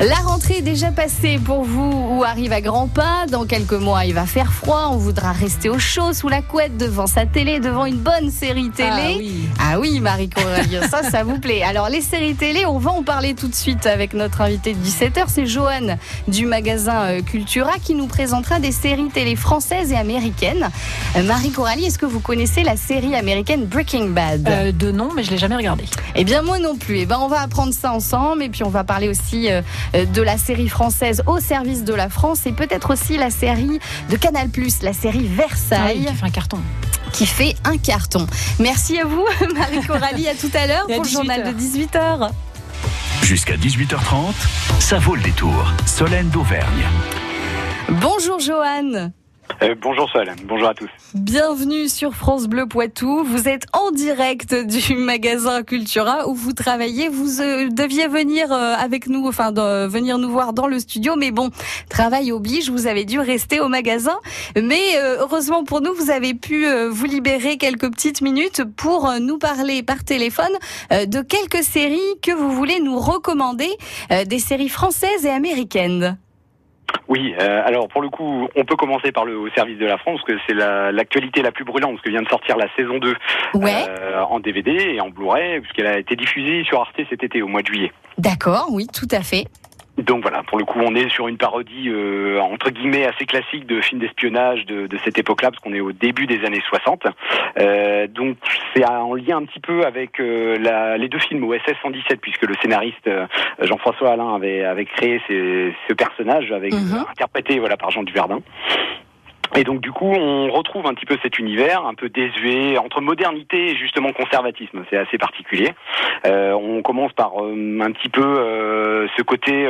La rentrée est déjà passée pour vous ou arrive à grands pas. Dans quelques mois, il va faire froid. On voudra rester au chaud sous la couette devant sa télé, devant une bonne série télé. Ah oui, ah oui Marie Coralie, ça, ça vous plaît. Alors, les séries télé, on va en parler tout de suite avec notre invité de 17h. C'est Joanne du magasin euh, Cultura qui nous présentera des séries télé françaises et américaines. Euh, Marie Coralie, est-ce que vous connaissez la série américaine Breaking Bad? Euh, De nom, mais je l'ai jamais regardé. Eh bien, moi non plus. Eh ben, on va apprendre ça ensemble et puis on va parler aussi. Euh, de la série française au service de la France et peut-être aussi la série de Canal+, la série Versailles. Ah oui, qui fait un carton. Qui fait un carton. Merci à vous, Marie Coralie. À tout à l'heure pour le journal de 18h. Jusqu'à 18h30, ça vaut le détour. Solène d'Auvergne. Bonjour Joanne. Euh, bonjour Sol, bonjour à tous. Bienvenue sur France Bleu Poitou. Vous êtes en direct du magasin Cultura où vous travaillez. Vous euh, deviez venir euh, avec nous, enfin venir nous voir dans le studio, mais bon, travail oblige. Vous avez dû rester au magasin, mais heureusement pour nous, vous avez pu vous libérer quelques petites minutes pour nous parler par téléphone de quelques séries que vous voulez nous recommander, des séries françaises et américaines. Oui, euh, alors pour le coup, on peut commencer par le au service de la France, parce que c'est l'actualité la, la, plus brûlante, parce que vient de sortir la saison 2 ouais. euh, en DVD et en Blu-ray, puisqu'elle a été diffusée sur Arte cet été, au mois de juillet. D'accord, oui, tout à fait. Donc voilà, pour le coup, on est sur une parodie euh, entre guillemets assez classique de films d'espionnage de, de, cette époque-là, parce qu'on est au début des années 60. Euh, donc c'est en lien un petit peu avec euh, la, les deux films OSS 117, puisque le scénariste euh, Jean-François Alain avait, avait créé ces, ce personnage, avec mm -hmm. interprété voilà par Jean Duverdin. Et donc du coup, on retrouve un petit peu cet univers un peu désuet entre modernité et justement conservatisme. C'est assez particulier. Euh, on commence par euh, un petit peu euh, ce côté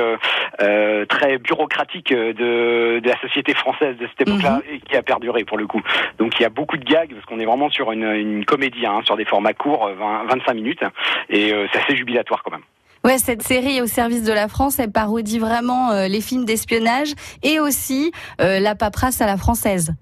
très bureaucratique de, de, la société française de cette époque-là Mhm. et qui a perduré pour le coup. Donc il y a beaucoup de gags parce qu'on est vraiment sur une, une comédie, hein, sur des formats courts, 20, 25 minutes, et c'est assez jubilatoire quand même. Ouais, cette série au service de la France, elle parodie vraiment euh, les films d'espionnage et aussi euh, la paperasse à la française.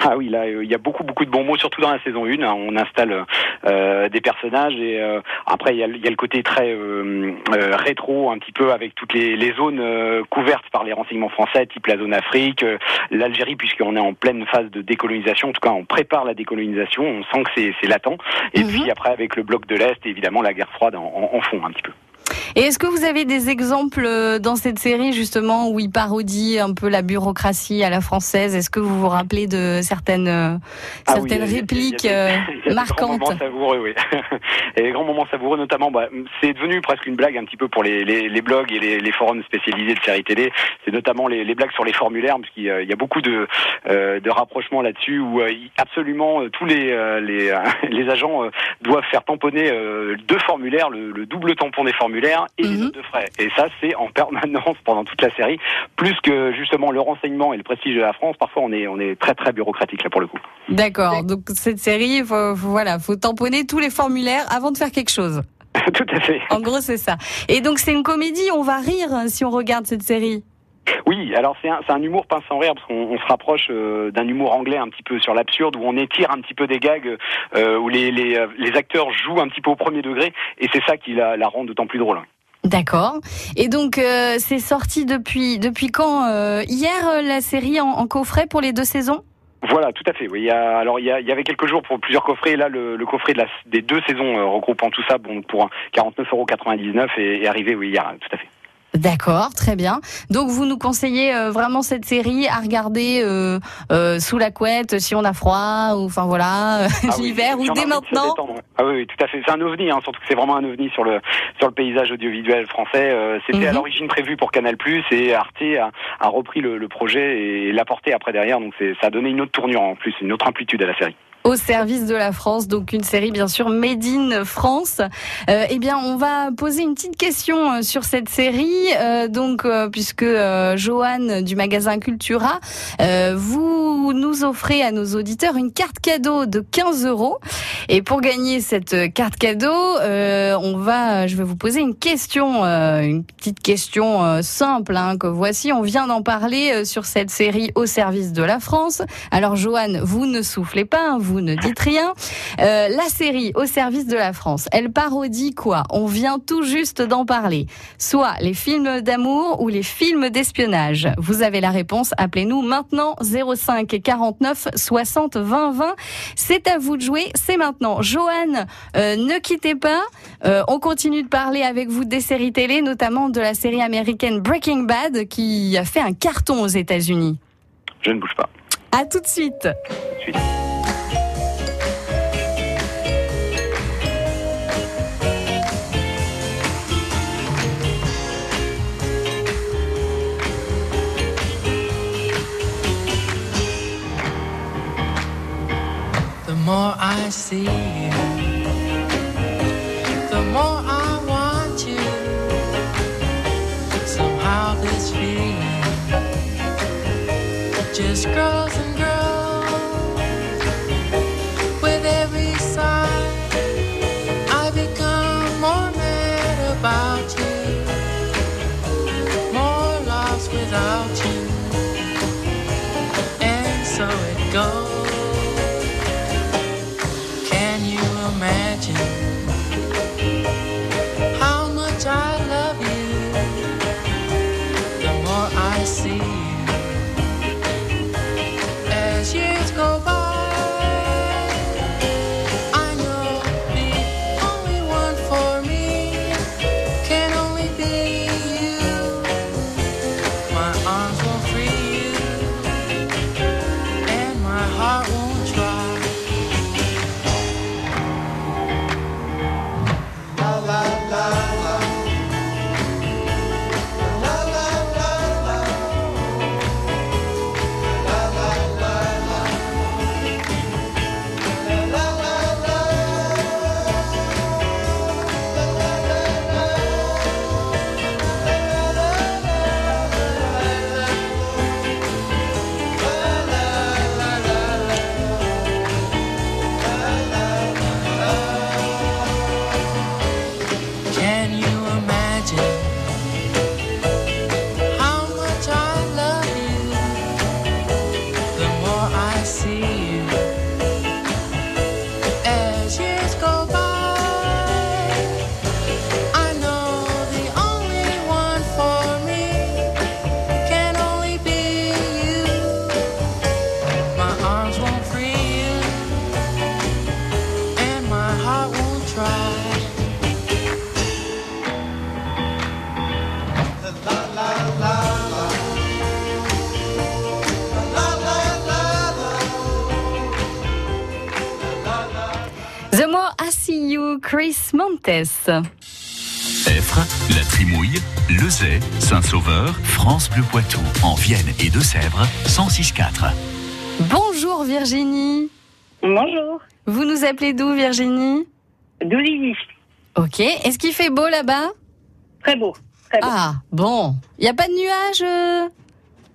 Ah oui, là, il y a beaucoup, beaucoup de bons mots, surtout dans la saison 1. Hein, on installe euh, des personnages et euh, après, il y, a, il y, a, le côté très euh, rétro, un petit peu, avec toutes les, les zones euh, couvertes par les renseignements français, type la zone Afrique, euh, l'Algérie, puisqu'on est en pleine phase de décolonisation. En tout cas, on prépare la décolonisation. On sent que c'est latent. Et Mhm. mm -hmm. puis après, avec le bloc de l'Est, évidemment, la guerre froide en, en, en fond un petit peu. Et est-ce que vous avez des exemples euh, dans cette série justement où il parodie un peu la bureaucratie à la française? Est-ce que vous vous rappelez de certaines euh, ah certaines oui, répliques marquantes Des grands moments savoureux, oui. et des grands moments savoureux, notamment, bah, c'est devenu presque une blague un petit peu pour les, les, les blogs et les, les, forums spécialisés de séries télé. C'est notamment les, les, blagues sur les formulaires, parce qu'il y a beaucoup de, euh, de rapprochements là-dessus où euh, absolument tous les les, les agents euh, doivent faire tamponner euh, deux formulaires, le, le, double tampon des formulaires et Mhm. les notes de frais. Et ça, c'est en permanence pendant toute la série, plus que justement le renseignement et le prestige de la France. Parfois, on est on est très très bureaucratique là pour le coup. D'accord. Donc cette série, faut, faut, voilà, faut tamponner tous les formulaires avant de faire quelque chose. Tout à fait. En gros, c'est ça. Et donc c'est une comédie. On va rire si on regarde cette série. Oui, alors c'est un, un humour pince sans rire parce qu'on on se rapproche euh, d'un humour anglais un petit peu sur l'absurde où on étire un petit peu des gags euh, où les, les, les, acteurs jouent un petit peu au premier degré et c'est ça qui la, la rend d'autant plus drôle. D'accord. Et donc euh, c'est sorti depuis depuis quand euh, Hier la série en, en, coffret pour les deux saisons? Voilà, tout à fait. Oui, il y a, alors il y, a, il y avait quelques jours pour plusieurs coffrets. Là, le, le coffret de la, des deux saisons euh, regroupant tout ça, bon, pour 49,99€ est, est arrivé, oui, hier, tout à fait. D'accord, très bien. Donc vous nous conseillez euh, vraiment cette série à regarder euh, euh, sous la couette si on a froid ou enfin voilà ah l'hiver oui, ou dès maintenant. Ah oui, oui, tout à fait. C'est un ovni, hein, surtout que c'est vraiment un ovni sur le sur le paysage audiovisuel français. Euh, C'était Mhm. à l'origine prévu pour Canal+ et Arte a, a repris le, le projet et l'a porté après derrière. Donc c'est ça a donné une autre tournure en plus, une autre amplitude à la série. Au service de la France, donc une série bien sûr made in France. Euh, eh bien, on va poser une petite question euh, sur cette série, euh, donc euh, puisque euh, Joanne du magasin Cultura, euh, vous nous offrez à nos auditeurs une carte cadeau de 15 euros. Et pour gagner cette carte cadeau, on va, je vais vous poser une question, une petite question simple hein, que voici. On vient d'en parler sur cette série au service de la France. Alors Joanne, vous ne soufflez pas, hein, vous ne dites rien. Euh, la série Au service de la France, elle parodie quoi? On vient tout juste d'en parler. Soit les films d'amour ou les films d'espionnage. Vous avez la réponse, appelez-nous maintenant 05 49 60 20 20. C'est à vous de jouer, c'est maintenant. Joanne, euh, ne quittez pas. Euh, on continue de parler avec vous des séries télé, notamment de la série américaine Breaking Bad qui a fait un carton aux États-Unis. Je ne bouge pas. À tout de suite. Tout de suite. See you, the more I want you. Somehow this feeling just grows and grows. With every sigh, I become more mad about you, more lost without you, and so it goes. Chris Montes. Effre, La Trimouille, Lezay, Saint-Sauveur, France Bleu Poitou, en Vienne et Deux-Sèvres, 106.4. Bonjour Virginie. Bonjour, Vous nous appelez d'où Virginie? Doulini. Ok. Est-ce qu'il fait beau là-bas? Très beau, très beau. Ah, bon. Il n'y a pas de nuages euh?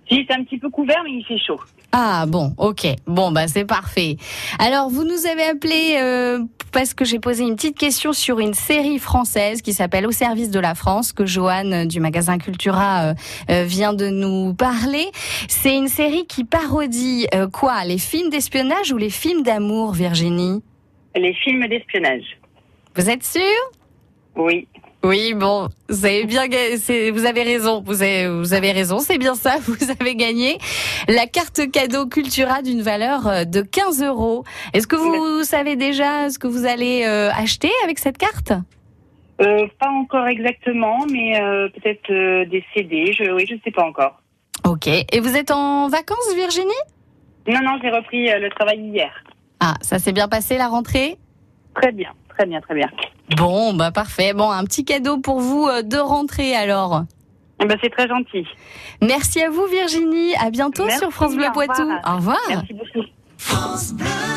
Si, c'est un petit peu couvert, mais il fait chaud. Ah bon, ok. Bon, bah c'est parfait. Alors, vous nous avez appelé euh, parce que j'ai posé une petite question sur une série française qui s'appelle Au service de la France, que Joanne euh, du magasin Cultura euh, euh, vient de nous parler. C'est une série qui parodie euh, quoi Les films d'espionnage ou les films d'amour, Virginie? Les films d'espionnage. Vous êtes sûre Oui. Oui, bon, vous avez bien, vous avez raison, vous avez, vous avez raison, c'est bien ça, vous avez gagné la carte cadeau Cultura d'une valeur euh, de 15 euros. Est-ce que vous savez déjà ce que vous allez euh, acheter avec cette carte? Euh, pas encore exactement, mais euh, peut-être des CD. Je, oui, je sais pas encore. Ok. Et vous êtes en vacances, Virginie? Non, non, j'ai repris le travail hier. Ah, ça s'est bien passé la rentrée? Très bien, très bien, très bien. Bon, bah parfait. Bon, un petit cadeau pour vous euh, de rentrée alors. Eh ben, c'est très gentil. Merci à vous, Virginie. À bientôt Merci, sur France Bleu au revoir. Poitou. Au revoir. Merci beaucoup.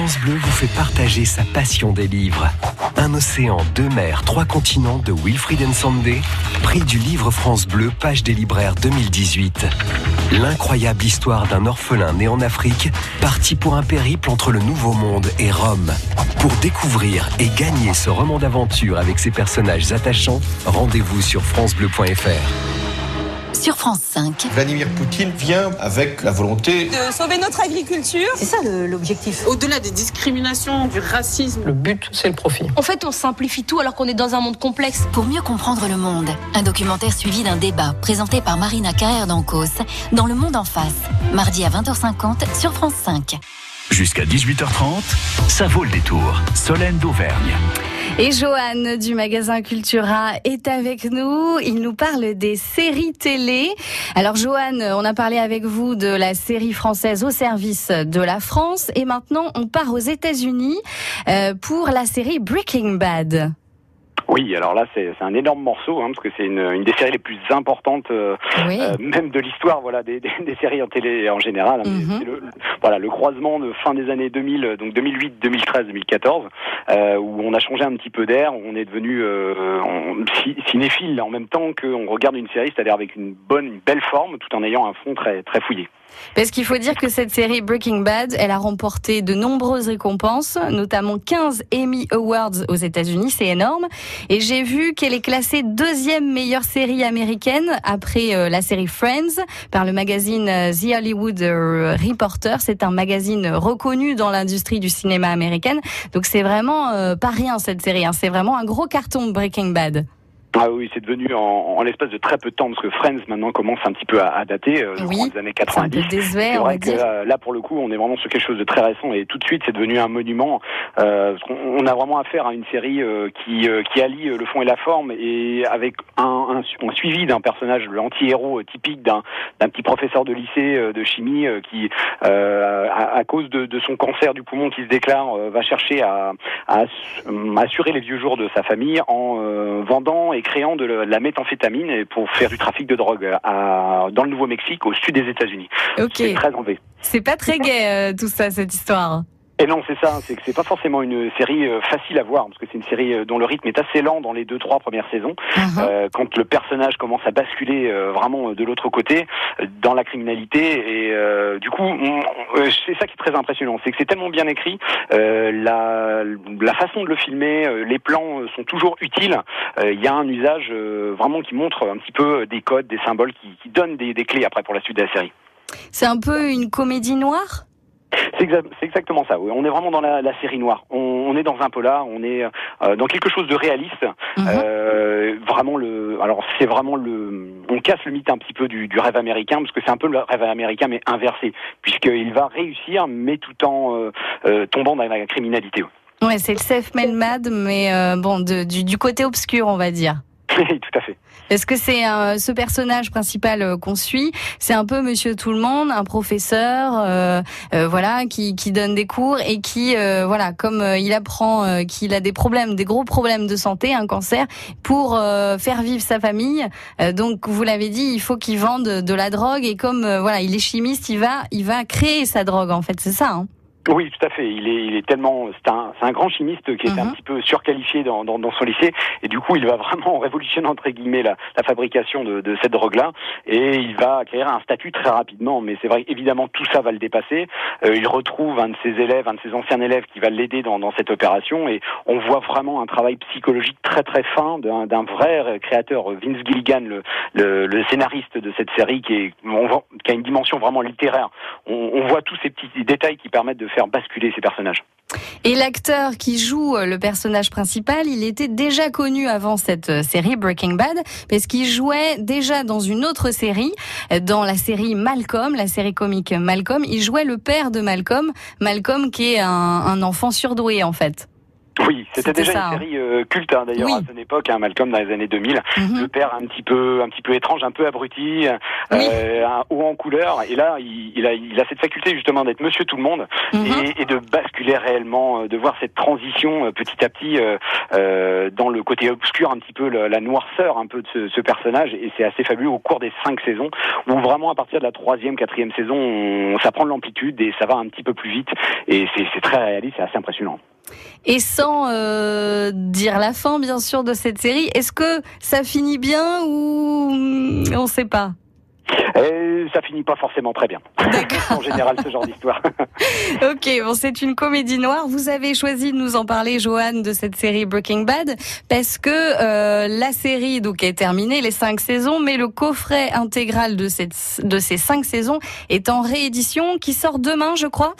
France Bleu vous fait partager sa passion des livres. Un océan, deux mers, trois continents de Wilfried Nsondé, prix du livre France Bleu, page des libraires 2018. L'incroyable histoire d'un orphelin né en Afrique, parti pour un périple entre le Nouveau Monde et Rome. Pour découvrir et gagner ce roman d'aventure avec ses personnages attachants, rendez-vous sur francebleu.fr. Sur France 5. Vladimir Poutine vient avec la volonté de sauver notre agriculture. C'est ça l'objectif. Au-delà des discriminations, du racisme. Le but, c'est le profit. En fait, on simplifie tout alors qu'on est dans un monde complexe. Pour mieux comprendre le monde, un documentaire suivi d'un débat présenté par Marina Carrère d'Ancos dans Le Monde en face, mardi à 20h50 sur France 5. Jusqu'à 18h30, ça vaut le détour. Solène d'Auvergne. Et Johan du magasin Cultura est avec nous. Il nous parle des séries télé. Alors Johan, on a parlé avec vous de la série française au service de la France et maintenant on part aux États-Unis euh, pour la série Breaking Bad. Oui, alors là c'est un énorme morceau hein, parce que c'est une, une, des séries les plus importantes, euh, oui. euh, même de l'histoire, voilà, des, des, des, séries en télé en général. Mm -hmm. le, voilà, le croisement de fin des années 2000, donc 2008, 2013, 2014, euh, où on a changé un petit peu d'air, on est devenu euh, on, cinéphile en même temps qu'on regarde une série, c'est-à-dire avec une bonne, une belle forme, tout en ayant un fond très très fouillé. Parce qu'il faut dire que cette série Breaking Bad, elle a remporté de nombreuses récompenses, notamment 15 Emmy Awards aux États-Unis, c'est énorme. Et j'ai vu qu'elle est classée deuxième meilleure série américaine après euh, la série Friends par le magazine euh, The Hollywood euh, Reporter. C'est un magazine reconnu dans l'industrie du cinéma américaine. Donc c'est vraiment pas rien cette série. Hein. C'est vraiment un gros carton Breaking Bad. Ah oui, c'est devenu en, en l'espace de très peu de temps, parce que Friends maintenant commence un petit peu à, à dater, euh, oui, des années 90. C'est vrai que là, là, pour le coup, on est vraiment sur quelque chose de très récent et tout de suite, c'est devenu un monument. Euh, parce on, on, a vraiment affaire à une série euh, qui, euh, qui allie le fond et la forme et avec un, un, un suivi d'un personnage, l'anti-héros typique d'un petit professeur de lycée de chimie qui, à, à, cause de, de, son cancer du poumon qui se déclare, va chercher à, à, assurer les vieux jours de sa famille en vendant et créant de la méthamphétamine pour faire du trafic de drogue à, dans le Nouveau-Mexique, au sud des États-Unis. Ok. C'est très enlevé. C'est pas très gai euh, tout ça, cette histoire. Et non, c'est ça, c'est que c'est pas forcément une série euh, facile à voir, parce que c'est une série euh, dont le rythme est assez lent dans les deux, trois premières saisons. Uh -huh. euh, quand le personnage commence à basculer euh, vraiment de l'autre côté, dans la criminalité, et euh, du coup, c'est ça qui est très impressionnant, c'est que c'est tellement bien écrit, la, la façon de le filmer, les plans sont toujours utiles. Il y a un usage vraiment qui montre un petit peu des codes, des symboles, qui, qui donnent des, des clés après pour la suite de la série. C'est un peu une comédie noire? C'est exa exactement ça. Oui. On est vraiment dans la, la série noire. On, on, est dans un polar. On est euh, dans quelque chose de réaliste. Mm -hmm. euh, vraiment le. Alors c'est vraiment le. On casse le mythe un petit peu du, du rêve américain parce que c'est un peu le rêve américain mais inversé puisqu'il va réussir mais tout en euh, tombant dans la criminalité. Ouais, c'est le self-made mad mais euh, bon de, du, du côté obscur on va dire. Tout à fait. Est-ce que c'est euh, ce personnage principal euh, qu'on suit C'est un peu Monsieur Tout le Monde, un professeur, euh, euh voilà, qui, qui, donne des cours et qui, euh, voilà, comme il apprend qu'il a des problèmes, des gros problèmes de santé, un cancer, pour faire vivre sa famille. donc, vous l'avez dit, il faut qu'il vende de la drogue et comme voilà, il est chimiste, il va, il va créer sa drogue. En fait, c'est ça. Hein oui, tout à fait. Il est, il est tellement, c'est un, c'est un grand chimiste qui est mm -hmm. un petit peu surqualifié dans, dans, dans, son lycée, et du coup, il va vraiment révolutionner entre guillemets la, la fabrication de, de cette drogue-là, et il va acquérir un statut très rapidement. Mais c'est vrai, évidemment, tout ça va le dépasser. Euh, il retrouve un de ses élèves, un de ses anciens élèves, qui va l'aider dans, dans cette opération, et on voit vraiment un travail psychologique très très fin d'un vrai créateur, Vince Gilligan, le, le, le, scénariste de cette série, qui, est, on voit, qui a une dimension vraiment littéraire. On, on voit tous ces petits détails qui permettent de faire basculer ces personnages. Et l'acteur qui joue le personnage principal, il était déjà connu avant cette série Breaking Bad, parce qu'il jouait déjà dans une autre série, dans la série Malcolm, la série comique Malcolm. Il jouait le père de Malcolm, Malcolm qui est un enfant surdoué en fait. Oui, c'était déjà ça, une hein. série euh, culte hein, d'ailleurs Oui. à son époque, hein, Malcolm dans les années 2000. Mhm. Le père un petit peu, un petit peu étrange, un peu abruti, euh, un haut en couleur. Et là, il, il a, il a cette faculté justement d'être Monsieur Tout le Monde Mhm. et, et de basculer réellement, euh, de voir cette transition euh, petit à petit euh, euh, dans le côté obscur, un petit peu la, la noirceur un peu de ce, ce personnage. Et c'est assez fabuleux au cours des cinq saisons, où vraiment à partir de la troisième, quatrième saison, on, ça prend de l'amplitude et ça va un petit peu plus vite. Et c'est c'est très réaliste, c'est assez impressionnant. Et sans euh, dire la fin, bien sûr, de cette série, est-ce que ça finit bien ou hum, on sait pas? Et ça finit pas forcément très bien. en général, ce genre d'histoire. Ok, bon, c'est une comédie noire. Vous avez choisi de nous en parler, Joanne, de cette série Breaking Bad, parce que euh, la série donc est terminée, les cinq saisons, mais le coffret intégral de cette de ces cinq saisons est en réédition, qui sort demain, je crois.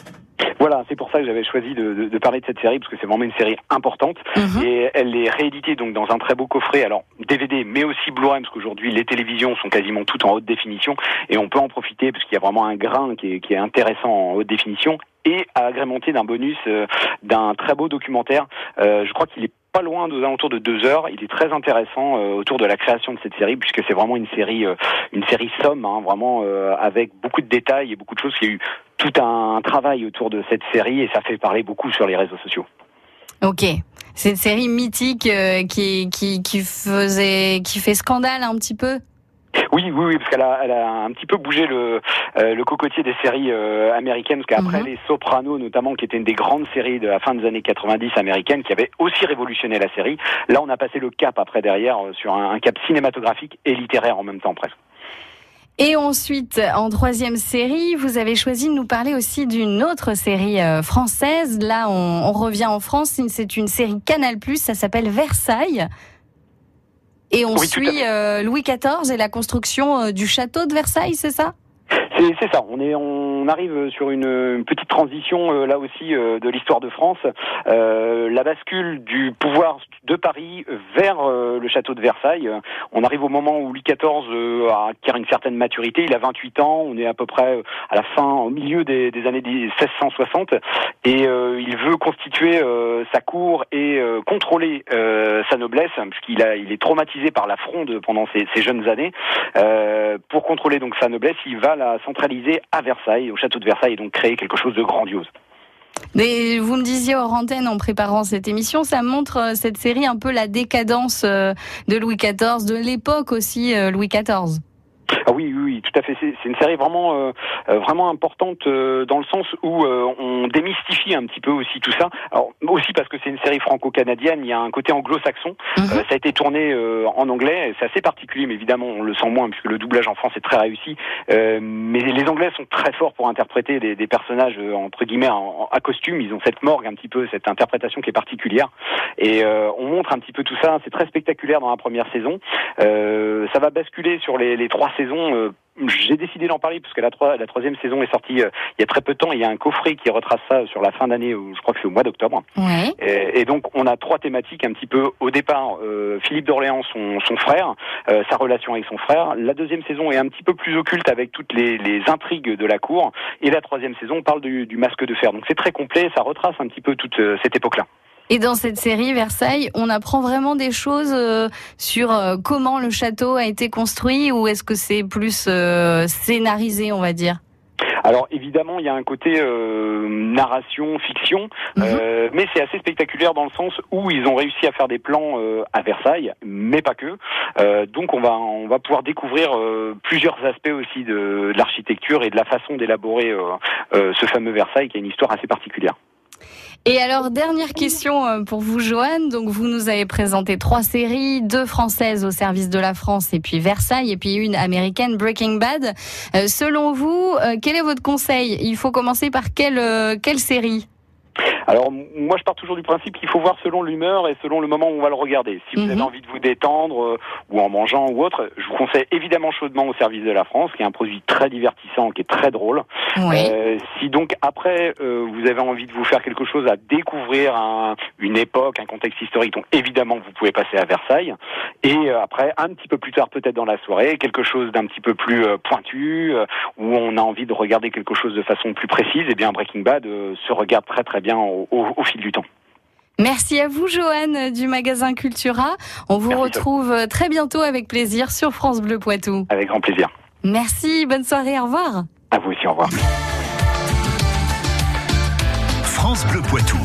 Voilà, c'est pour ça que j'avais choisi de, de- de parler de cette série parce que c'est vraiment une série importante et elle est rééditée donc dans un très beau coffret, alors DVD mais aussi Blu-ray parce qu'aujourd'hui les télévisions sont quasiment toutes en haute définition et on peut en profiter parce qu'il y a vraiment un grain qui est, qui est intéressant en haute définition et agrémenté d'un bonus euh, d'un très beau documentaire. Euh, je crois qu'il est pas loin aux alentours de deux heures. Il est très intéressant euh, autour de la création de cette série puisque c'est vraiment une série, euh, une série somme, hein, vraiment euh, avec beaucoup de détails et beaucoup de choses. Il y a eu tout un travail autour de cette série et ça fait parler beaucoup sur les réseaux sociaux. Ok. C'est une série mythique euh, qui, qui, qui faisait, qui fait scandale un petit peu? Oui, oui, oui, parce qu'elle a, elle a un petit peu bougé le, euh, le cocotier des séries euh, américaines, parce qu'après les Sopranos, notamment, qui était une des grandes séries de la fin des années 90 américaines, qui avait aussi révolutionné la série, là, on a passé le cap après derrière sur un, un cap cinématographique et littéraire en même temps, presque. Et ensuite, en troisième série, vous avez choisi de nous parler aussi d'une autre série euh, française. Là, on, on revient en France. C'est une série Canal+, ça s'appelle Versailles. Et on Oui, suit euh, Louis XIV et la construction euh, du château de Versailles, c'est ça? C'est ça. On est, on arrive sur une, petite transition euh, là aussi euh, de l'histoire de France. Euh, la bascule du pouvoir de Paris vers euh, le château de Versailles. On arrive au moment où Louis XIV acquiert une certaine maturité. Il a 28 ans. On est à peu près à la fin, au milieu des, années 1660, et il veut constituer sa cour et contrôler sa noblesse, puisqu'il est traumatisé par la fronde pendant ses, jeunes années. Pour contrôler donc sa noblesse, il va la centraliser à Versailles, au château de Versailles, et donc créer quelque chose de grandiose. Mais vous me disiez hors antenne en préparant cette émission, ça montre euh, cette série un peu la décadence euh, de Louis XIV, de l'époque aussi euh, Louis XIV. Ah oui, oui, oui, tout à fait. C'est une série vraiment, euh, euh, vraiment importante euh, dans le sens où euh, on démystifie un petit peu aussi tout ça. Alors aussi parce que c'est une série franco-canadienne, il y a un côté anglo-saxon. Euh, ça a été tourné euh, en anglais, c'est assez particulier, mais évidemment on le sent moins puisque le doublage en France est très réussi. Euh, mais les Anglais sont très forts pour interpréter des, des personnages euh, entre guillemets en- en- à costume. Ils ont cette morgue un petit peu, cette interprétation qui est particulière. Et euh, on montre un petit peu tout ça. C'est très spectaculaire dans la première saison. Euh, ça va basculer sur les, les trois euh, j'ai décidé d'en parler parce que la, trois- la troisième saison est sortie euh, il y a très peu de temps. Il y a un coffret qui retrace ça sur la fin d'année, je crois que c'est au mois d'octobre. Ouais. Et, et donc on a trois thématiques un petit peu au départ. euh, Philippe d'Orléans, son, son frère, euh, sa relation avec son frère. La deuxième saison est un petit peu plus occulte avec toutes les, les intrigues de la cour. Et la troisième saison parle du, du masque de fer. Donc c'est très complet, ça retrace un petit peu toute cette époque-là. Et dans cette série Versailles, on apprend vraiment des choses euh, sur euh, comment le château a été construit ou est-ce que c'est plus euh, scénarisé, on va dire? Alors évidemment, il y a un côté euh, narration, fiction, euh, mais c'est assez spectaculaire dans le sens où ils ont réussi à faire des plans euh, à Versailles, mais pas que. Donc on va on va pouvoir découvrir plusieurs aspects aussi de, de l'architecture et de la façon d'élaborer ce fameux Versailles, qui a une histoire assez particulière. Et alors, dernière question euh, pour vous, Joanne. Donc, vous nous avez présenté trois séries, deux françaises au service de la France et puis Versailles et puis une américaine, Breaking Bad. Euh, selon vous, euh, quel est votre conseil? Il faut commencer par quelle, euh, quelle série? Alors moi je pars toujours du principe qu'il faut voir selon l'humeur et selon le moment où on va le regarder. Si vous avez envie de vous détendre euh, ou en mangeant ou autre, je vous conseille évidemment chaudement au service de la France, qui est un produit très divertissant, qui est très drôle. Euh, si donc après euh, vous avez envie de vous faire quelque chose à découvrir un- une époque, un contexte historique, donc évidemment vous pouvez passer à Versailles. Et après un petit peu plus tard peut-être dans la soirée, quelque chose d'un petit peu plus pointu, où on a envie de regarder quelque chose de façon plus précise, et bien Breaking Bad se regarde très très bien au, au- au fil du temps. Merci à vous, Joanne, du magasin Cultura. On vous Merci, retrouve très bientôt avec plaisir sur France Bleu Poitou. Avec grand plaisir. Merci, bonne soirée, au revoir. À vous aussi, au revoir. France Bleu Poitou.